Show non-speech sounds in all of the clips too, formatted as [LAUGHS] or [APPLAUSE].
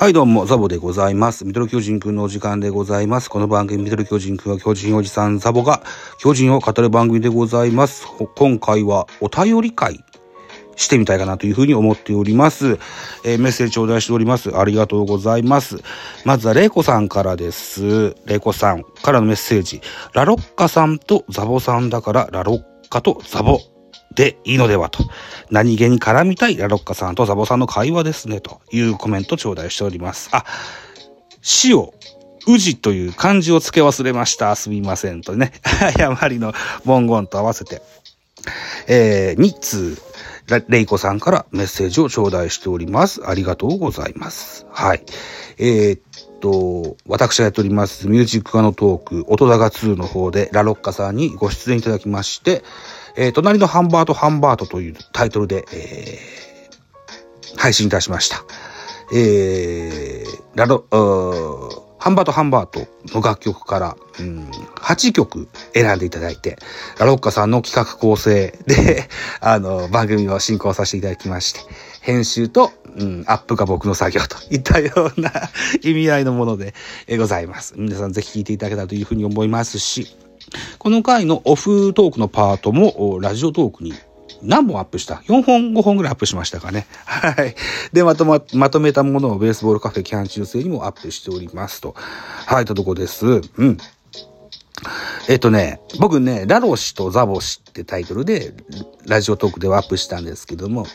はい、どうも、ザボでございます。ミドル巨人くんのお時間でございます。この番組、ミドル巨人くんは巨人おじさんザボが巨人を語る番組でございます。今回はお便り会してみたいかなというふうに思っております。えーメッセージ頂戴しております。ありがとうございます。まずは、レイコさんからです。レイコさんからのメッセージ。ラロッカさんとザボさんだから、ラロッカとザボでいいのではと。何気に絡みたいラロッカさんとザボさんの会話ですね、というコメント頂戴しております。あ、死を、宇治という漢字を付け忘れました。すみません。とね。[LAUGHS] 誤りの文言と合わせて。えー、2通、レイコさんからメッセージを頂戴しております。ありがとうございます。はい。えーっと、私がやっております、ミュージックガのトーク、音高2の方で、ラロッカさんにご出演いただきまして、えー隣のハンバートハンバートというタイトルで、えー配信いたしました。えー、ラロ、ハンバートハンバートの楽曲から、うん、8曲選んでいただいて、ラロッカさんの企画構成で、[LAUGHS] あの、番組を進行させていただきまして、編集と、うん、アップが僕の作業といったような意味合いのもので、ございます。皆さんぜひ聞いていただけたらというふうに思いますし、この回のオフトークのパートも、ラジオトークに何本アップした ?4 本、5本ぐらいアップしましたかね。はい。で、まとま、まとめたものをベースボールカフェキャン中世にもアップしておりますと。はい、ととこです。うん。えっとね、僕ね、ラロシとザボシってタイトルで、ラジオトークではアップしたんですけども、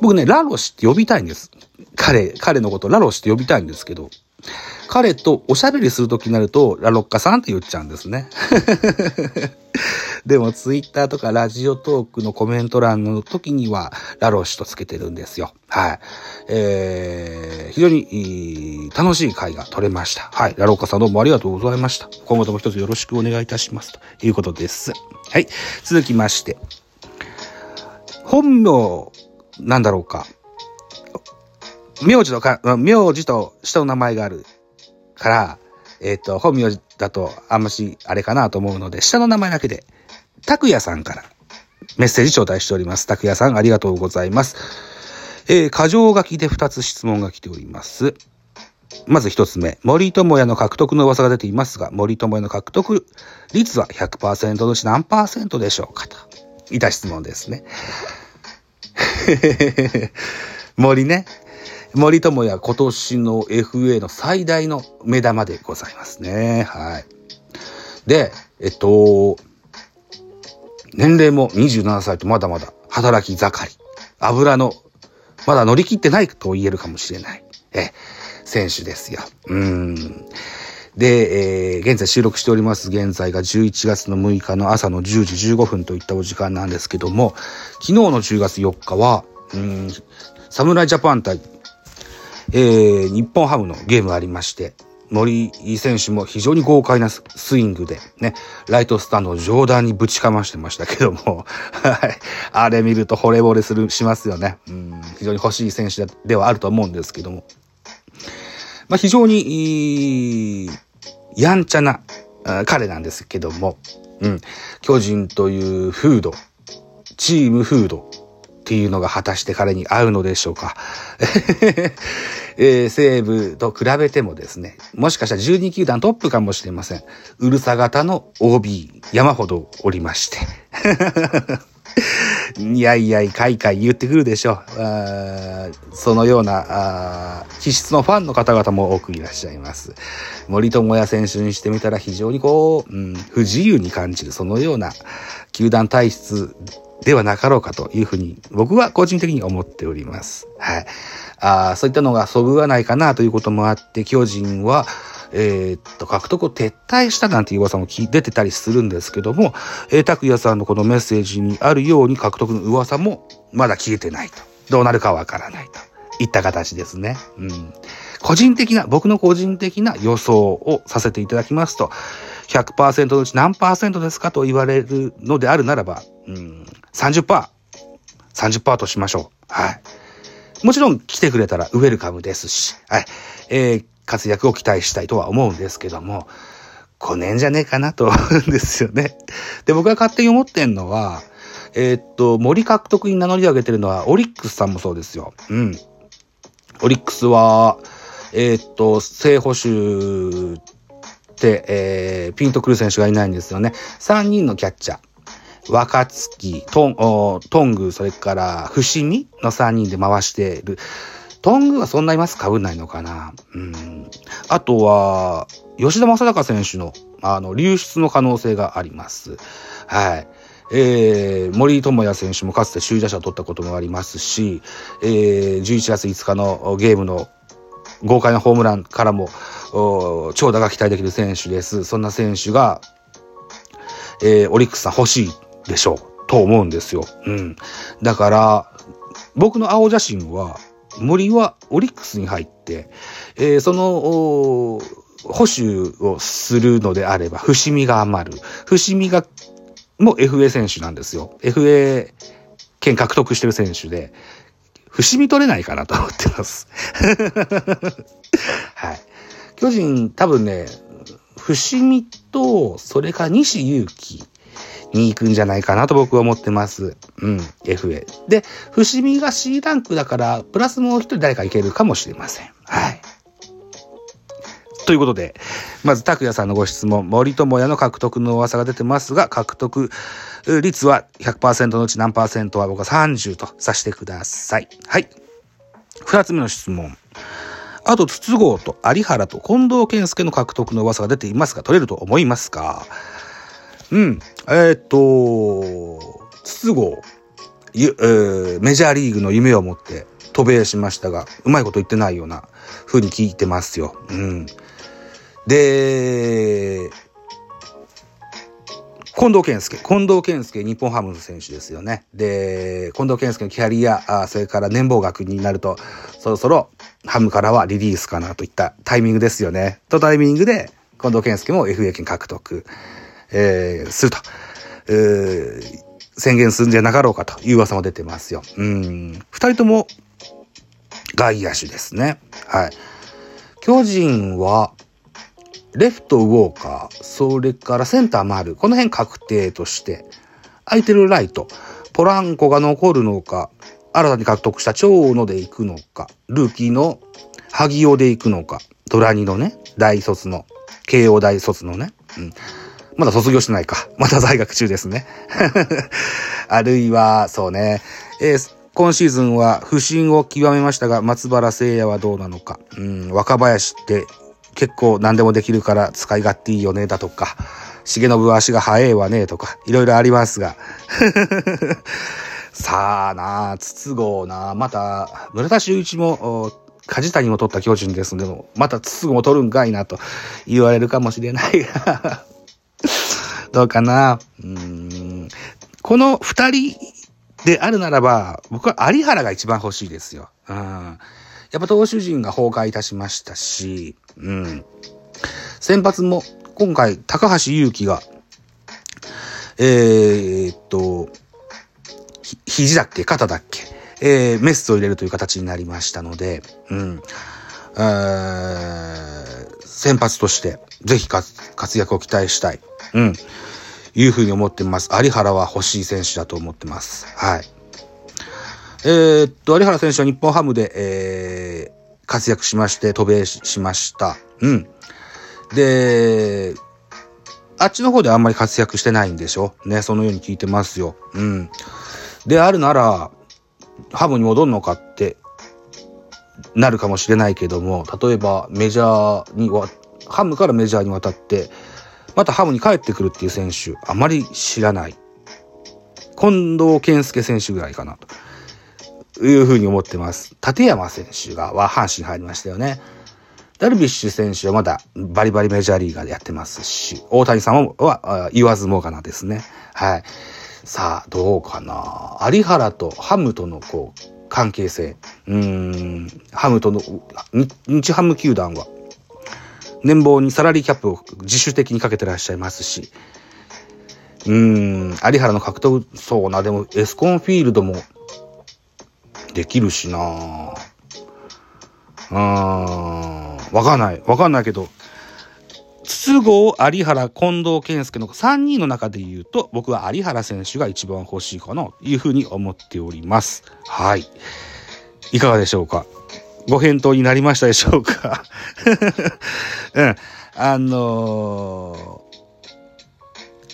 僕ね、ラロシって呼びたいんです。彼、彼のことラロシって呼びたいんですけど、彼とおしゃべりするときになると、ラロッカさんって言っちゃうんですね。[LAUGHS] でも、ツイッターとかラジオトークのコメント欄の時には、ラロシとつけてるんですよ。はい。えー、非常に楽しい回が取れました。はい。ラロッカさんどうもありがとうございました。今後とも一つよろしくお願いいたします。ということです。はい。続きまして、本名、なんだろうか。名字のか、名字と下の名前があるから、えっ、と、本名だとあんましあれかなと思うので、下の名前だけで、拓也さんからメッセージ頂戴しております。拓也さんありがとうございます。えー、過剰書きで2つ質問が来ております。まず一つ目、森友哉の獲得の噂が出ていますが、森友哉の獲得率は100%のうち何パーセントでしょうかと。いた質問ですね。[LAUGHS] 森ね。森友哉今年の FA の最大の目玉でございますね。はい。で、えっと、年齢も27歳とまだまだ働き盛り。油の、まだ乗り切ってないと言えるかもしれない。え、選手ですよ。うん。で、えー現在収録しております現在が11月の6日の朝の10時15分といったお時間なんですけども、昨日の10月4日は、うん、侍ジャパン対、えー日本ハムのゲームありまして、森選手も非常に豪快なスイングで、ね、ライトスタンドを上段にぶちかましてましたけども、はい。あれ見ると惚れ惚れする、しますよね。うん、非常に欲しい選手ではあると思うんですけども。まあ、非常に、やんちゃな彼なんですけども、うん、巨人という風土、チーム風土っていうのが果たして彼に合うのでしょうか。[LAUGHS] えー西武と比べてもですね、もしかしたら12球団トップかもしれません。うるさ型の OB 山ほどおりまして。いやいやい、かいかい言ってくるでしょう。あそのような気質のファンの方々も多くいらっしゃいます。森友哉選手にしてみたら非常にこう、うん、不自由に感じる、そのような球団体質ではなかろうかというふうに、僕は個人的に思っております。はい。あそういったのがそぐわないかなということもあって、巨人は、えーっと、獲得を撤退したなんていう噂も出てたりするんですけども、えー、拓也さんのこのメッセージにあるように獲得の噂もまだ消えてないと。どうなるかわからないと。いった形ですね。うん。個人的な、僕の個人的な予想をさせていただきますと、100%のうち何パーセントですかと言われるのであるならば、うん、30%、30%としましょう。はい。もちろん来てくれたらウェルカムですし、はい。えー活躍を期待したいとは思うんですけども、来ねえんじゃねえかなと思うんですよね。で、僕が勝手に思ってんのは、えーっと、森獲得に名乗り上げてるのは、オリックスさんもそうですよ。うん。オリックスは、えー、っと、正捕手って、えー、ピンとくる選手がいないんですよね。3人のキャッチャー。若月、トン、トング、それから伏見の3人で回している。トングはそんないますかぶんないのかなうん。あとは、吉田正尚選手の、あの、流出の可能性があります。はい。えー、森友哉選手もかつて首位打者を取ったこともありますし、えー、11月5日のゲームの豪快なホームランからも、長打が期待できる選手です。そんな選手が、えー、オリックスさん欲しいでしょう、と思うんですよ。うん。だから、僕の青写真は、森はオリックスに入って、えー、その、保守をするのであれば、伏見が余る。伏見が、もう FA 選手なんですよ。FA 権獲得してる選手で、伏見取れないかなと思ってます。[LAUGHS] はい。巨人、多分ね、伏見と、それか西勇輝に行くんじゃないかなと僕は思ってます。うん、FA。で、伏見が C ランクだから、プラスもう一人誰かいけるかもしれません。はい。ということで、まず、拓也さんのご質問、森友哉の獲得の噂が出てますが、獲得率は100%のうち何パーセントは僕は30とさせてください。はい。二つ目の質問。あと、筒香と有原と近藤健介の獲得の噂が出ていますが、取れると思いますか？うん。えー、っと、筒香、えー、メジャーリーグの夢を持って渡米しましたが、うまいこと言ってないような風に聞いてますよ。うん。で、近藤健介。近藤健介、日本ハムの選手ですよね。で、近藤健介のキャリア、あそれから年俸額になると、そろそろハムからはリリースかなといったタイミングですよね。とタイミングで、近藤健介も FA 権獲得。えー、すると、えー、宣言するんじゃなかろうかという噂も出てますよ。うん。二人とも外野手ですね。はい。巨人は、レフトウォーカー、それからセンター丸、この辺確定として、空いてるライト、ポランコが残るのか、新たに獲得した長野で行くのか、ルーキーの萩尾で行くのか、ドラニのね、大卒の、慶応大卒のね、うん。まだ卒業してないか。まだ在学中ですね。[LAUGHS] あるいは、そうね、えー、今シーズンは不振を極めましたが、松原聖也はどうなのか。うん、若林って結構何でもできるから使い勝手いいよね、だとか。重信は足が速いわね、とか、いろいろありますが。[LAUGHS] さあなあ、筒香なまた、村田修一も、梶谷も取った巨人ですので、また筒香も取るんかいなと言われるかもしれないがどうかな。うん。この二人であるならば、僕は有原が一番欲しいですよ。うん。やっぱ投手陣が崩壊いたしましたし、うん。先発も、今回、高橋祐希が、えー、っと、肘だっけ？肩だっけ？えー、メスを入れるという形になりましたので、うん。先発として、ぜひ活躍を期待したい。うん。いうふうに思ってます。有原は欲しい選手だと思ってます。はい。えー、っと、有原選手は日本ハムで、えー、活躍しまして、渡米しました。うん。で、あっちの方であんまり活躍してないんでしょ？ね、そのように聞いてますよ。うん。であるなら、ハムに戻るのかってなるかもしれないけども、例えばメジャーには、ハムからメジャーに渡って、またハムに帰ってくるっていう選手、あまり知らない。近藤健介選手ぐらいかな、というふうに思ってます。立山選手が、は阪神入りましたよね。ダルビッシュ選手はまだバリバリメジャーリーガーでやってますし、大谷さんは言わずもがなですね。はい。さあ、どうかな。有原とハムとのこう、関係性。うん、ハムとの、日ハム球団は年俸にサラリーキャップを自主的にかけてらっしゃいますし、うん、有原の格闘、そうな、でもエスコンフィールドもできるしなうん、わかんない。わかんないけど、筒香、有原、近藤健介の3人の中で言うと、僕は有原選手が一番欲しいかなというふうに思っております。はい。いかがでしょうか？ご返答になりましたでしょうか [LAUGHS] うん。あの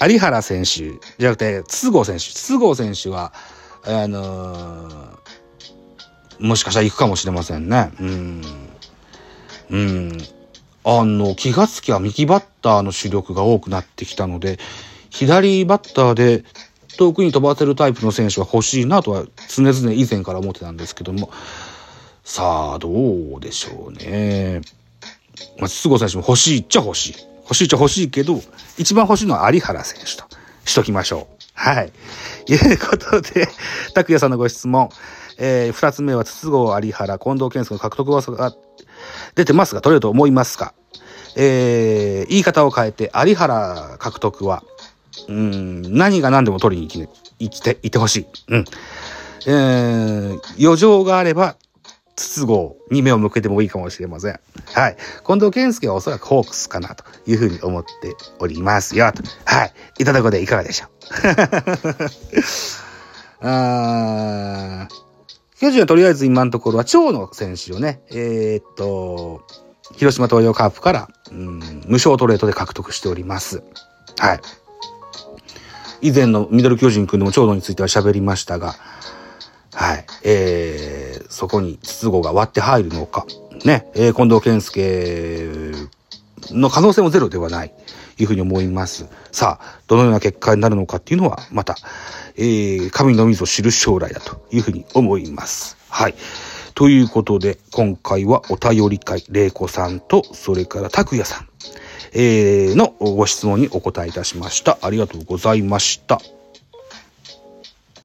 ー、有原選手じゃなくて、筒香選手。筒香選手は、あのー、もしかしたら行くかもしれませんね。うん。うん。あの、気がつきは右バッターの主力が多くなってきたので、左バッターで遠くに飛ばせるタイプの選手は欲しいなとは常々以前から思ってたんですけども、さあ、どうでしょうね。まあ、筒香選手も欲しいっちゃ欲しい。欲しいっちゃ欲しいけど、一番欲しいのは有原選手としときましょう。はい。いうことで、拓也さんのご質問。えー、二つ目は筒香有原、近藤健介の獲得噂が出てますが、取れると思いますか？えー、言い方を変えて、有原獲得は、うん、何が何でも取りに行き、行きて、いてほしい。うん。えー、余剰があれば、筒香に目を向けてもいいかもしれません。はい。近藤健介はおそらくホークスかなというふうに思っておりますよ。とはい。いただくでいかがでしょう？[LAUGHS] あー巨人はとりあえず今のところは長野選手をね、えー、っと、広島東洋カープから、うん、無償トレードで獲得しております。はい。以前のミドル巨人くんでも長野については喋りましたが、はい。えー、そこに筒香が割って入るのか。ね。えー、近藤健介の可能性もゼロではない。いうふうに思います。さあ、どのような結果になるのかっていうのは、また、えー、神のみぞ知る将来だというふうに思います。はい。ということで、今回はお便り会、玲子さんと、それから拓也さん、えー、のご質問にお答えいたしました。ありがとうございました。